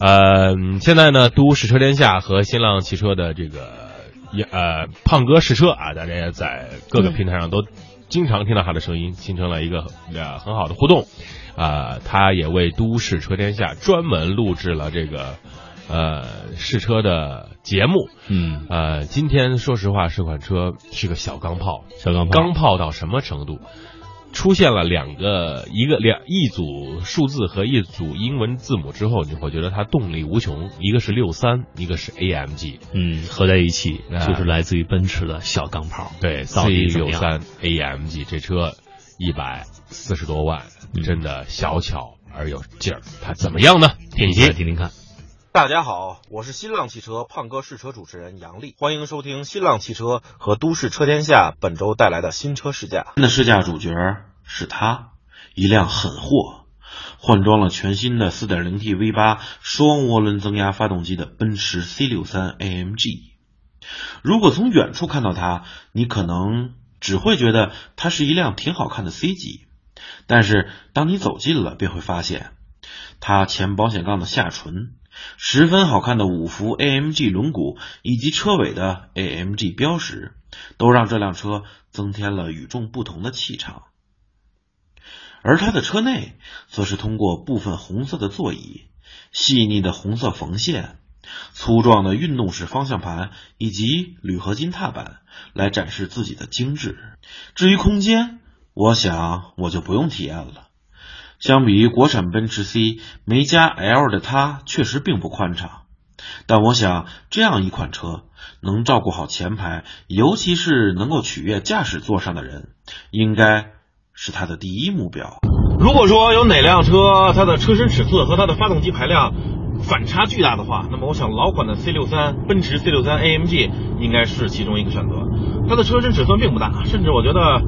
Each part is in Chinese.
呃，现在呢，都市车天下和新浪汽车的这个呃胖哥试车啊，大家也在各个平台上都经常听到他的声音，形成了一个呃很好的互动。啊，他也为都市车天下专门录制了这个呃试车的节目。嗯，呃，今天说实话，这款车是个小钢炮，小钢炮，钢炮到什么程度？出现了两个一个两一组数字和一组英文字母之后，你会觉得它动力无穷。一个是六三，一个是 AMG，嗯，合在一起就是来自于奔驰的小钢炮。对，C 六三 AMG 这车一百四十多万，真的小巧而有劲儿。它怎么样呢？听听听听看。大家好，我是新浪汽车胖哥试车主持人杨丽，欢迎收听新浪汽车和都市车天下本周带来的新车试驾。今天的试驾主角是它，一辆狠货，换装了全新的 4.0T V8 双涡轮增压发动机的奔驰 C63 AMG。如果从远处看到它，你可能只会觉得它是一辆挺好看的 C 级，但是当你走近了，便会发现它前保险杠的下唇。十分好看的五幅 AMG 轮毂以及车尾的 AMG 标识，都让这辆车增添了与众不同的气场。而它的车内，则是通过部分红色的座椅、细腻的红色缝线、粗壮的运动式方向盘以及铝合金踏板来展示自己的精致。至于空间，我想我就不用体验了。相比于国产奔驰 C 没加 L 的它，确实并不宽敞。但我想，这样一款车能照顾好前排，尤其是能够取悦驾驶座上的人，应该是它的第一目标。如果说有哪辆车它的车身尺寸和它的发动机排量反差巨大的话，那么我想老款的 C 六三奔驰 C 六三 AMG 应该是其中一个选择。它的车身尺寸并不大，甚至我觉得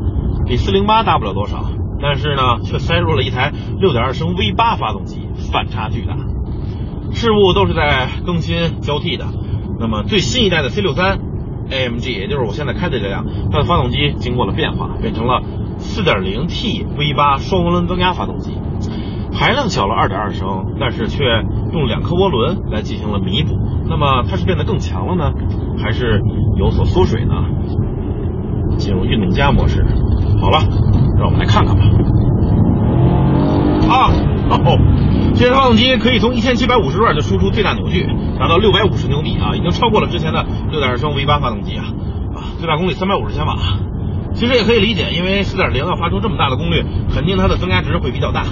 比四零八大不了多少。但是呢，却塞入了一台6.2升 V8 发动机，反差巨大。事物都是在更新交替的。那么最新一代的 C63 AMG，也就是我现在开的这辆，它的发动机经过了变化，变成了 4.0T V8 双涡轮增压发动机，排量小了2.2升，但是却用两颗涡轮来进行了弥补。那么它是变得更强了呢，还是有所缩水呢？进入运动加模式。好了，让我们来看看吧。啊，哦，这台发动机可以从一千七百五十转就输出最大扭矩，达到六百五十牛米啊，已经超过了之前的六点二升 V 八发动机啊啊，最大功率三百五十千瓦。其实也可以理解，因为四点零要发出这么大的功率，肯定它的增压值会比较大，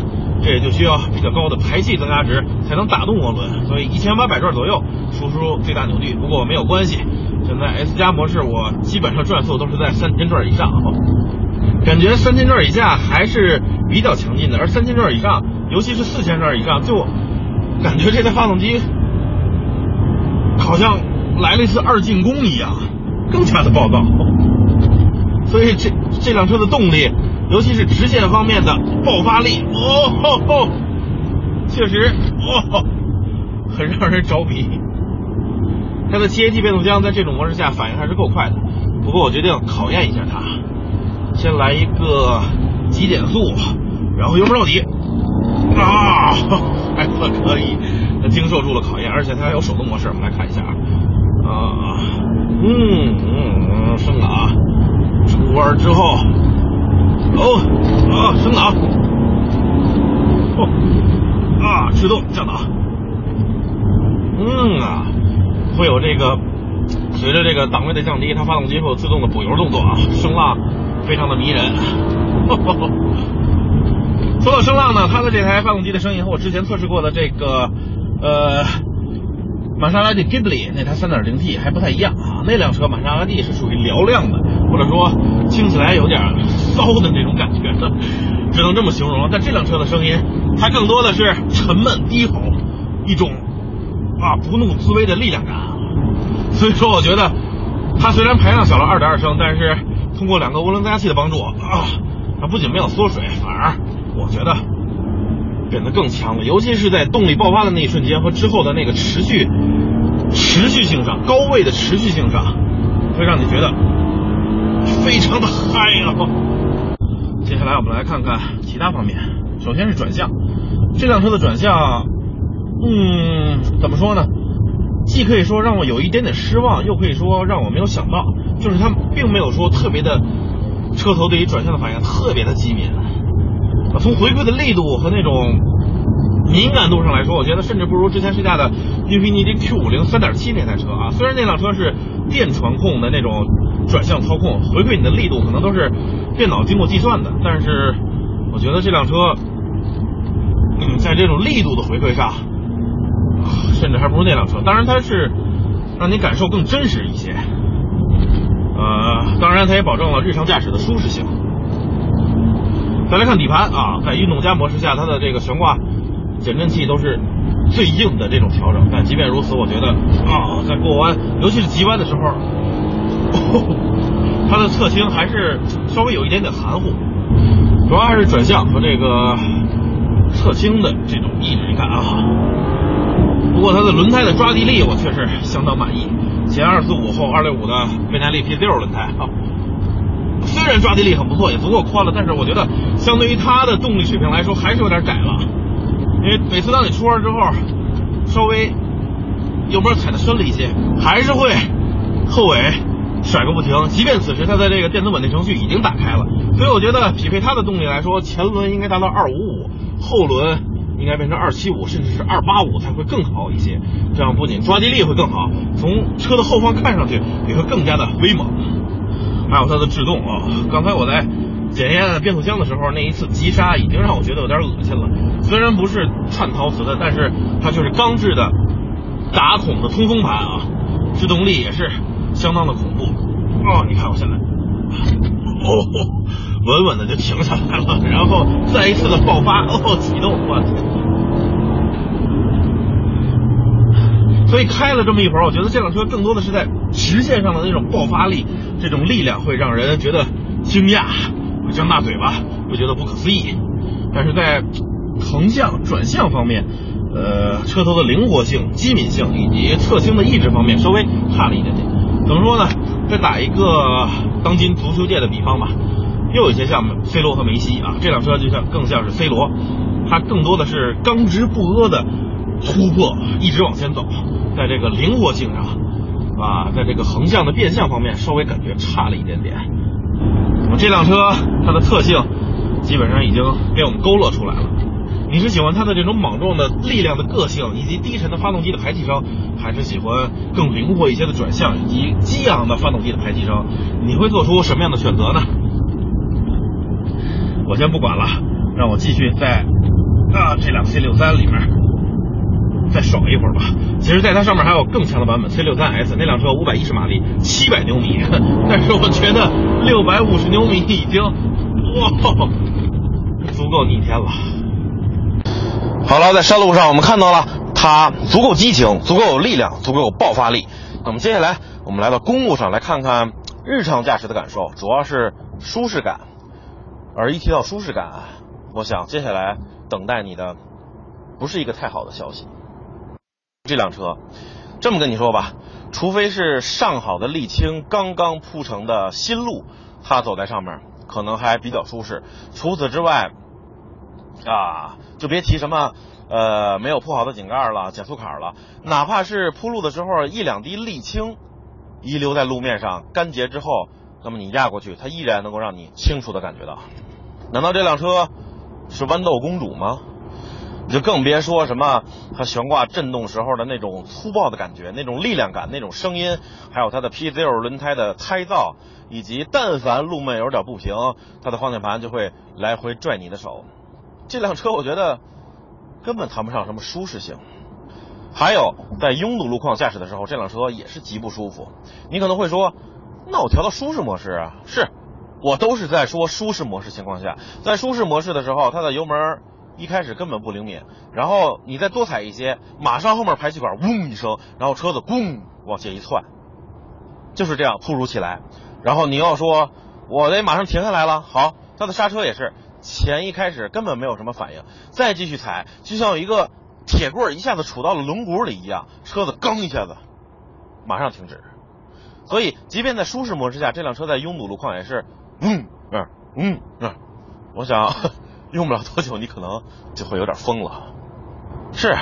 这也就需要比较高的排气增压值才能打动涡轮，所以一千八百转左右输出最大扭矩。不过没有关系，现在 S 加模式我基本上转速都是在三千转以上。感觉三千转以下还是比较强劲的，而三千转以上，尤其是四千转以上，就感觉这台发动机好像来了一次二进攻一样，更加的暴躁。所以这这辆车的动力，尤其是直线方面的爆发力，哦吼吼，确实哦吼，很让人着迷。它的七 AT 变速箱在这种模式下反应还是够快的，不过我决定考验一下它。先来一个急减速，然后油门到底，啊，还 算可以，经受住了考验，而且它还有手动模式，我们来看一下啊，啊，嗯嗯，升档，出弯之后，哦，啊，升档，哦，啊，制动降档，嗯啊，会有这个随着这个档位的降低，它发动机会有自动的补油动作啊，升浪。非常的迷人。说到声浪呢，它的这台发动机的声音和我之前测试过的这个呃玛莎拉蒂 Ghibli 那台 3.0T 还不太一样啊。那辆车玛莎拉蒂是属于嘹亮的，或者说听起来有点骚的那种感觉的，只能这么形容。但这辆车的声音，它更多的是沉闷低吼，一种啊不怒自威的力量感。所以说，我觉得它虽然排量小了2.2升，但是。通过两个涡轮增压器的帮助啊，它不仅没有缩水，反而我觉得变得更强了。尤其是在动力爆发的那一瞬间和之后的那个持续持续性上，高位的持续性上，会让你觉得非常的嗨啊！接下来我们来看看其他方面。首先是转向，这辆车的转向，嗯。怎么说呢？既可以说让我有一点点失望，又可以说让我没有想到，就是它并没有说特别的车头对于转向的反应特别的机敏。从回馈的力度和那种敏感度上来说，我觉得甚至不如之前试驾的英菲尼迪 Q 五零三点七那台车啊。虽然那辆车是电传控的那种转向操控，回馈你的力度可能都是电脑经过计算的，但是我觉得这辆车，嗯，在这种力度的回馈上。甚至还不如那辆车，当然它是让你感受更真实一些，呃，当然它也保证了日常驾驶的舒适性。再来看底盘啊，在运动加模式下，它的这个悬挂减震器都是最硬的这种调整，但即便如此，我觉得啊，在过弯，尤其是急弯的时候，它的侧倾还是稍微有一点点含糊，主要还是转向和这个侧倾的这种抑制，你看啊。不过它的轮胎的抓地力我确实相当满意，前二四五后二六五的倍耐力 P 六轮胎。啊，虽然抓地力很不错，也足够宽了，但是我觉得相对于它的动力水平来说还是有点窄了，因为每次当你出弯之后，稍微油门踩的深了一些，还是会后尾甩个不停，即便此时它的这个电子稳定程序已经打开了，所以我觉得匹配它的动力来说，前轮应该达到二五五，后轮。应该变成二七五，甚至是二八五才会更好一些。这样不仅抓地力会更好，从车的后方看上去也会更加的威猛。还有它的制动啊，刚才我在检验变速箱的时候，那一次急刹已经让我觉得有点恶心了。虽然不是碳陶瓷的，但是它就是钢制的打孔的通风盘啊，制动力也是相当的恐怖。哦，你看我现在，哦。稳稳的就停下来了，然后再一次的爆发，哦，启动，我！所以开了这么一会儿，我觉得这辆车更多的是在直线上的那种爆发力，这种力量会让人觉得惊讶，会张大嘴巴，会觉得不可思议。但是在横向转向方面，呃，车头的灵活性、机敏性以及侧倾的抑制方面稍微差了一点点。怎么说呢？再打一个当今足球界的比方吧。又有一些像 C 罗和梅西啊，这辆车就像更像是 C 罗，它更多的是刚直不阿的突破，一直往前走，在这个灵活性上啊，在这个横向的变向方面稍微感觉差了一点点。那么这辆车它的特性基本上已经被我们勾勒出来了。你是喜欢它的这种莽撞的力量的个性，以及低沉的发动机的排气声，还是喜欢更灵活一些的转向以及激昂的发动机的排气声？你会做出什么样的选择呢？我先不管了，让我继续在啊这辆 C 六三里面再爽一会儿吧。其实，在它上面还有更强的版本 C 六三 S，那辆车五百一十马力，七百牛米，但是我觉得六百五十牛米已经哇足够逆天了。好了，在山路上我们看到了它足够激情，足够有力量，足够有爆发力。那么接下来我们来到公路上来看看日常驾驶的感受，主要是舒适感。而一提到舒适感，我想接下来等待你的不是一个太好的消息。这辆车，这么跟你说吧，除非是上好的沥青刚刚铺成的新路，它走在上面可能还比较舒适。除此之外，啊，就别提什么呃没有铺好的井盖了、减速坎了，哪怕是铺路的时候一两滴沥青遗留在路面上，干结之后。那么你压过去，它依然能够让你清楚的感觉到。难道这辆车是豌豆公主吗？你就更别说什么它悬挂震动时候的那种粗暴的感觉、那种力量感、那种声音，还有它的 P Zero 轮胎的胎噪，以及但凡路面有点不平，它的方向盘就会来回拽你的手。这辆车我觉得根本谈不上什么舒适性。还有在拥堵路况驾驶的时候，这辆车也是极不舒服。你可能会说。那我调到舒适模式啊，是我都是在说舒适模式情况下，在舒适模式的时候，它的油门一开始根本不灵敏，然后你再多踩一些，马上后面排气管嗡一声，然后车子嘣往前一窜，就是这样突如其来。然后你要说我得马上停下来了，好，它的刹车也是前一开始根本没有什么反应，再继续踩，就像有一个铁棍一下子杵到了轮毂里一样，车子刚一下子马上停止。所以，即便在舒适模式下，这辆车在拥堵路况也是，嗯嗯嗯嗯，我想用不了多久，你可能就会有点疯了。是，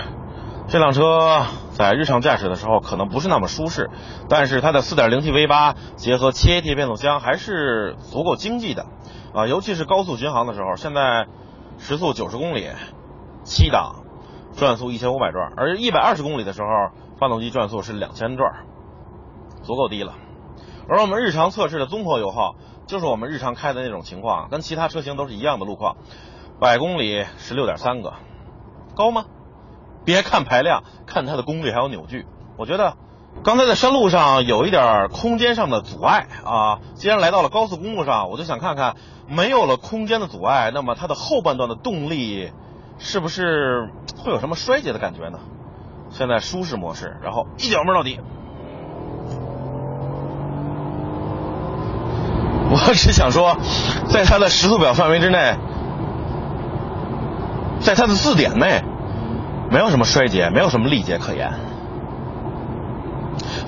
这辆车在日常驾驶的时候可能不是那么舒适，但是它的 4.0T V8 结合七 AT 变速箱还是足够经济的啊，尤其是高速巡航的时候。现在时速九十公里，七档，转速一千五百转，而一百二十公里的时候，发动机转速是两千转，足够低了。而我们日常测试的综合油耗，就是我们日常开的那种情况，跟其他车型都是一样的路况，百公里十六点三个，高吗？别看排量，看它的功率还有扭矩。我觉得刚才在山路上有一点空间上的阻碍啊。既然来到了高速公路上，我就想看看没有了空间的阻碍，那么它的后半段的动力是不是会有什么衰竭的感觉呢？现在舒适模式，然后一脚门到底。我只想说，在它的时速表范围之内，在它的字典内。没有什么衰竭，没有什么力竭可言。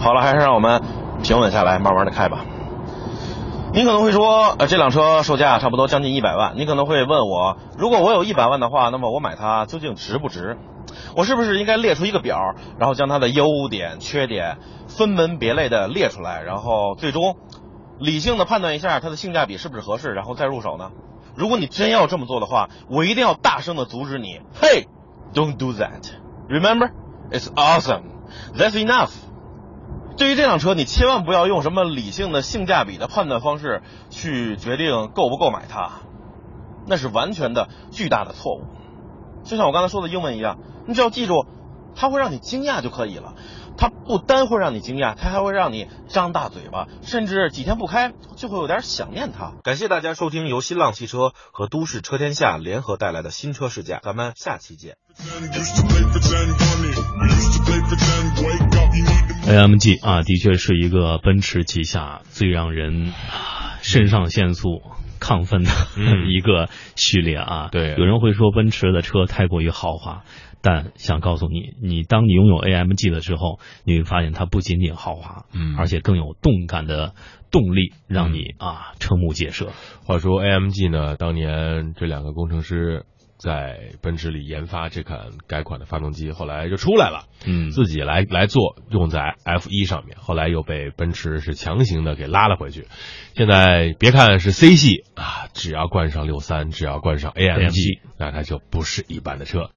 好了，还是让我们平稳下来，慢慢的开吧。你可能会说，呃，这辆车售价差不多将近一百万。你可能会问我，如果我有一百万的话，那么我买它究竟值不值？我是不是应该列出一个表，然后将它的优点、缺点分门别类的列出来，然后最终理性的判断一下它的性价比是不是合适，然后再入手呢？如果你真要这么做的话，我一定要大声的阻止你，嘿！Don't do that. Remember, it's awesome. That's enough. 对于这辆车，你千万不要用什么理性的性价比的判断方式去决定购不购买它，那是完全的巨大的错误。就像我刚才说的英文一样，你只要记住，它会让你惊讶就可以了。它不单会让你惊讶，它还会让你张大嘴巴，甚至几天不开就会有点想念它。感谢大家收听由新浪汽车和都市车天下联合带来的新车试驾，咱们下期见。AMG 啊，的确是一个奔驰旗下最让人肾上腺素亢奋的一个序列啊。对，有人会说奔驰的车太过于豪华。但想告诉你，你当你拥有 AMG 的时候，你会发现它不仅仅豪华，嗯，而且更有动感的动力，让你啊瞠目结舌。话说 AMG 呢，当年这两个工程师在奔驰里研发这款改款的发动机，后来就出来了，嗯，自己来来做，用在 F 一上面，后来又被奔驰是强行的给拉了回去。现在别看是 C 系啊，只要冠上六三，只要冠上 AMG，那它就不是一般的车。